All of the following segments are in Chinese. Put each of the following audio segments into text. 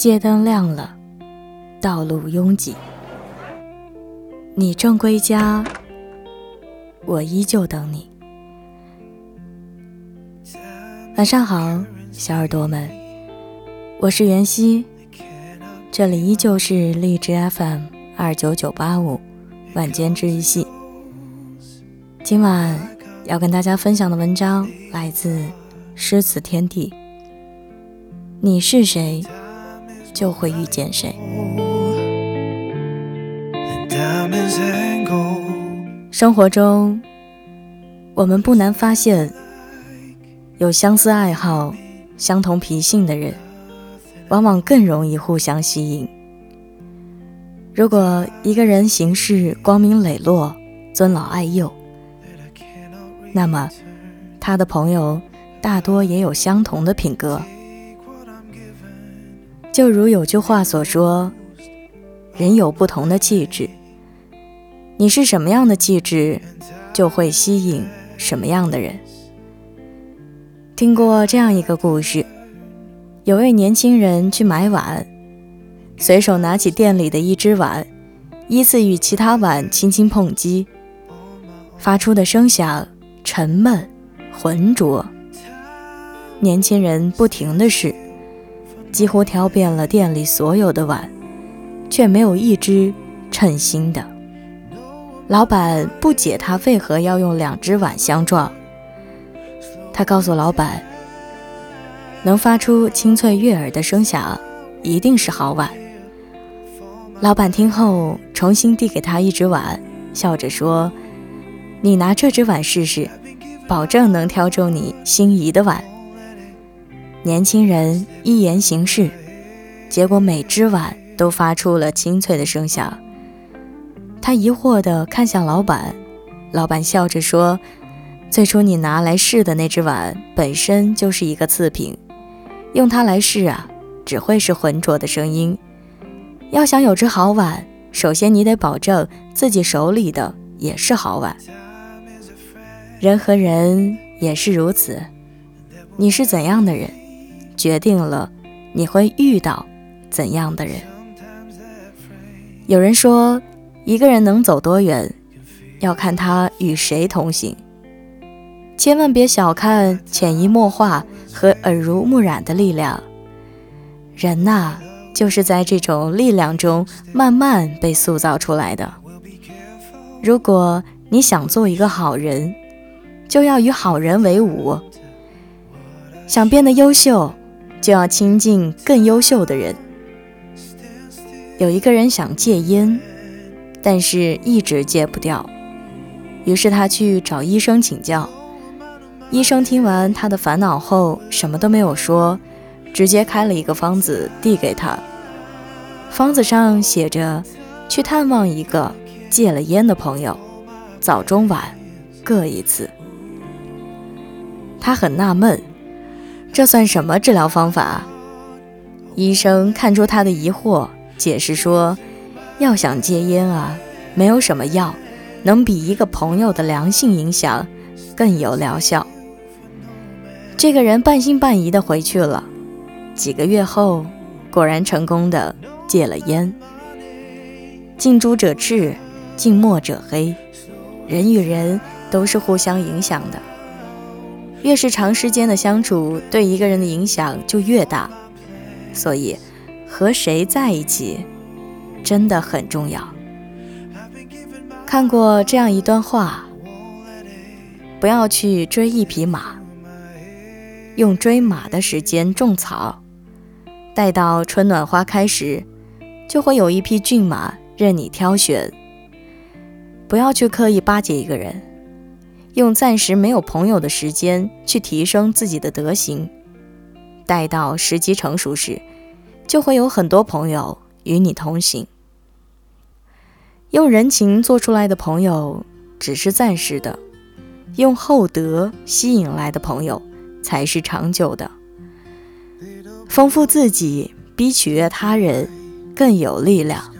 街灯亮了，道路拥挤。你正归家，我依旧等你。晚上好，小耳朵们，我是袁熙，这里依旧是荔枝 FM 二九九八五晚间治愈系。今晚要跟大家分享的文章来自诗词天地。你是谁，就会遇见谁。生活中，我们不难发现，有相似爱好、相同脾性的人，往往更容易互相吸引。如果一个人行事光明磊落、尊老爱幼，那么他的朋友大多也有相同的品格。就如有句话所说：“人有不同的气质。”你是什么样的气质，就会吸引什么样的人。听过这样一个故事：有位年轻人去买碗，随手拿起店里的一只碗，依次与其他碗轻轻碰击，发出的声响沉闷浑浊。年轻人不停的试，几乎挑遍了店里所有的碗，却没有一只称心的。老板不解他为何要用两只碗相撞。他告诉老板，能发出清脆悦耳的声响，一定是好碗。老板听后，重新递给他一只碗，笑着说：“你拿这只碗试试，保证能挑中你心仪的碗。”年轻人一言行事，结果每只碗都发出了清脆的声响。他疑惑地看向老板，老板笑着说：“最初你拿来试的那只碗本身就是一个次品，用它来试啊，只会是浑浊的声音。要想有只好碗，首先你得保证自己手里的也是好碗。人和人也是如此，你是怎样的人，决定了你会遇到怎样的人。有人说。”一个人能走多远，要看他与谁同行。千万别小看潜移默化和耳濡目染的力量。人呐，就是在这种力量中慢慢被塑造出来的。如果你想做一个好人，就要与好人为伍；想变得优秀，就要亲近更优秀的人。有一个人想戒烟。但是一直戒不掉，于是他去找医生请教。医生听完他的烦恼后，什么都没有说，直接开了一个方子递给他。方子上写着：去探望一个戒了烟的朋友，早中晚各一次。他很纳闷，这算什么治疗方法？医生看出他的疑惑，解释说。要想戒烟啊，没有什么药能比一个朋友的良性影响更有疗效。这个人半信半疑的回去了，几个月后，果然成功的戒了烟。近朱者赤，近墨者黑，人与人都是互相影响的，越是长时间的相处，对一个人的影响就越大。所以，和谁在一起？真的很重要。看过这样一段话：不要去追一匹马，用追马的时间种草，待到春暖花开时，就会有一匹骏马任你挑选。不要去刻意巴结一个人，用暂时没有朋友的时间去提升自己的德行，待到时机成熟时，就会有很多朋友。与你同行，用人情做出来的朋友只是暂时的，用厚德吸引来的朋友才是长久的。丰富自己比取悦他人更有力量。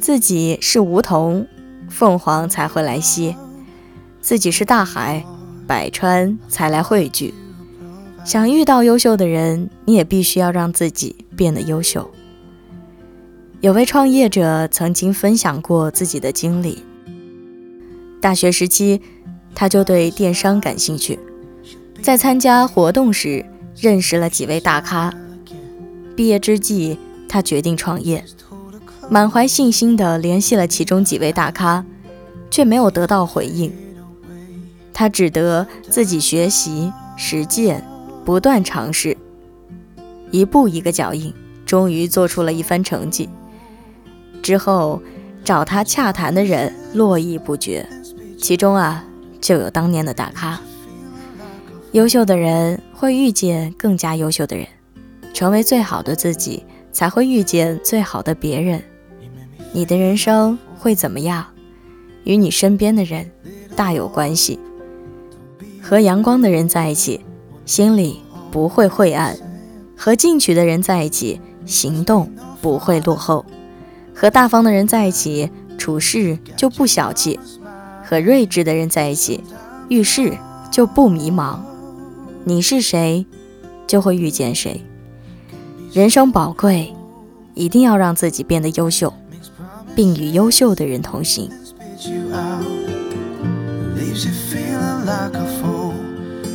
自己是梧桐，凤凰才会来栖；自己是大海，百川才来汇聚。想遇到优秀的人，你也必须要让自己变得优秀。有位创业者曾经分享过自己的经历。大学时期，他就对电商感兴趣，在参加活动时认识了几位大咖。毕业之际，他决定创业，满怀信心地联系了其中几位大咖，却没有得到回应。他只得自己学习、实践，不断尝试，一步一个脚印，终于做出了一番成绩。之后，找他洽谈的人络绎不绝。其中啊，就有当年的大咖。优秀的人会遇见更加优秀的人，成为最好的自己，才会遇见最好的别人。你的人生会怎么样，与你身边的人大有关系。和阳光的人在一起，心里不会晦暗；和进取的人在一起，行动不会落后；和大方的人在一起，处事就不小气。和睿智的人在一起，遇事就不迷茫。你是谁，就会遇见谁。人生宝贵，一定要让自己变得优秀，并与优秀的人同行。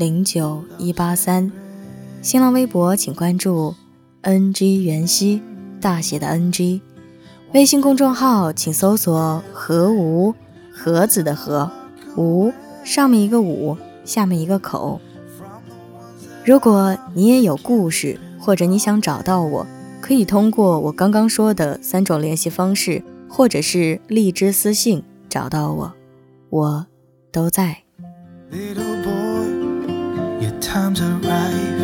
零九一八三，新浪微博请关注 NG 袁熙，大写的 NG。微信公众号请搜索“何无盒子”的“何无”，上面一个“五”，下面一个“口”。如果你也有故事，或者你想找到我，可以通过我刚刚说的三种联系方式，或者是荔枝私信找到我，我都在。times arrive.